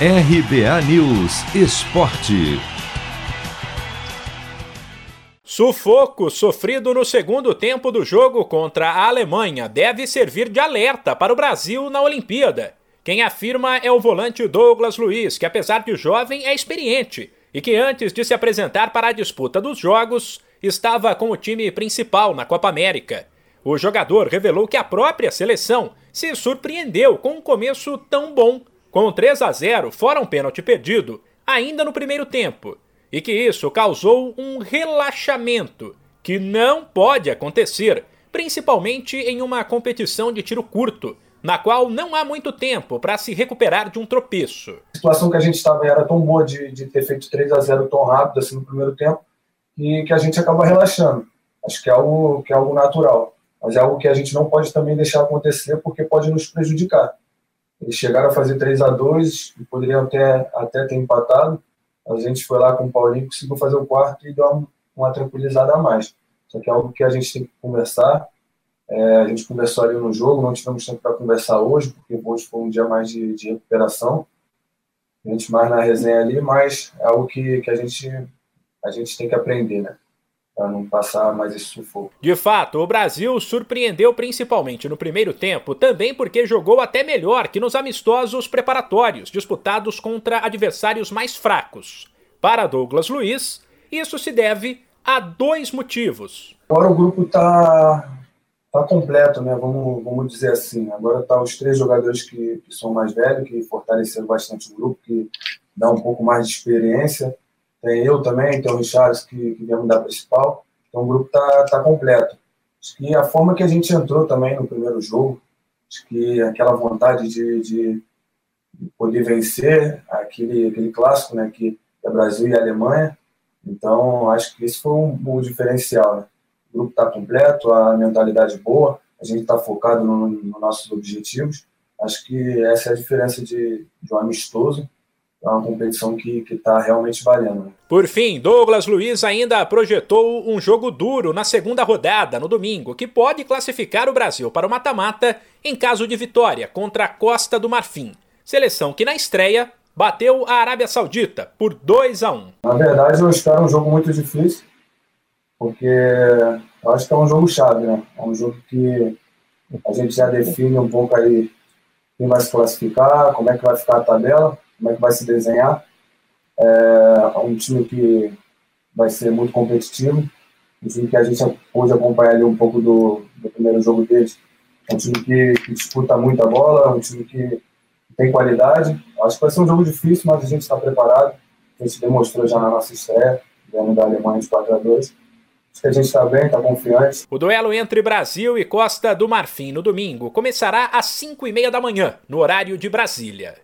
RBA News Esporte. Sufoco sofrido no segundo tempo do jogo contra a Alemanha deve servir de alerta para o Brasil na Olimpíada. Quem afirma é o volante Douglas Luiz, que apesar de jovem é experiente e que antes de se apresentar para a disputa dos jogos estava com o time principal na Copa América. O jogador revelou que a própria seleção se surpreendeu com um começo tão bom com 3 a 0 fora um pênalti perdido, ainda no primeiro tempo, e que isso causou um relaxamento que não pode acontecer, principalmente em uma competição de tiro curto, na qual não há muito tempo para se recuperar de um tropeço. A situação que a gente estava era tão boa de, de, ter feito 3 a 0 tão rápido assim no primeiro tempo, e que a gente acaba relaxando. Acho que é algo, que é algo natural, mas é algo que a gente não pode também deixar acontecer porque pode nos prejudicar. Eles chegaram a fazer 3 a 2 e poderiam até, até ter empatado. A gente foi lá com o Paulinho, conseguiu fazer o quarto e dar uma, uma tranquilizada a mais. Só que é algo que a gente tem que conversar. É, a gente conversou ali no jogo, não tivemos tempo para conversar hoje, porque hoje foi um dia mais de, de recuperação. A gente mais na resenha ali, mas é algo que, que a, gente, a gente tem que aprender, né? Para não passar mais esse sufoco. De fato, o Brasil surpreendeu principalmente no primeiro tempo, também porque jogou até melhor que nos amistosos preparatórios disputados contra adversários mais fracos. Para Douglas Luiz, isso se deve a dois motivos. Agora o grupo está tá completo, né? Vamos, vamos dizer assim. Agora tá os três jogadores que, que são mais velhos, que fortaleceram bastante o grupo, que dá um pouco mais de experiência tem eu também, tem o Richard que, que viemos da principal. Então o grupo tá, tá completo. Acho que a forma que a gente entrou também no primeiro jogo, acho que aquela vontade de, de poder vencer aquele, aquele clássico, né, que é Brasil e Alemanha. Então, acho que esse foi um, um diferencial. Né? O grupo está completo, a mentalidade boa, a gente está focado nos no nossos objetivos. Acho que essa é a diferença de, de um amistoso é uma competição que está realmente valendo. Por fim, Douglas Luiz ainda projetou um jogo duro na segunda rodada, no domingo, que pode classificar o Brasil para o mata-mata em caso de vitória contra a Costa do Marfim. Seleção que na estreia bateu a Arábia Saudita por 2 a 1 Na verdade, eu espero um jogo muito difícil, porque eu acho que é um jogo chave, né? É um jogo que a gente já define um pouco aí quem vai se classificar, como é que vai ficar a tabela como é que vai se desenhar. É um time que vai ser muito competitivo, um time que a gente pôde acompanhar ali um pouco do, do primeiro jogo deles. É um time que, que disputa muita bola, um time que tem qualidade. Acho que vai ser um jogo difícil, mas a gente está preparado. A gente demonstrou já na nossa estreia, ganhando da Alemanha de 4 a 2 Acho que a gente está bem, está confiante. O duelo entre Brasil e Costa do Marfim no domingo começará às 5 e meia da manhã, no horário de Brasília.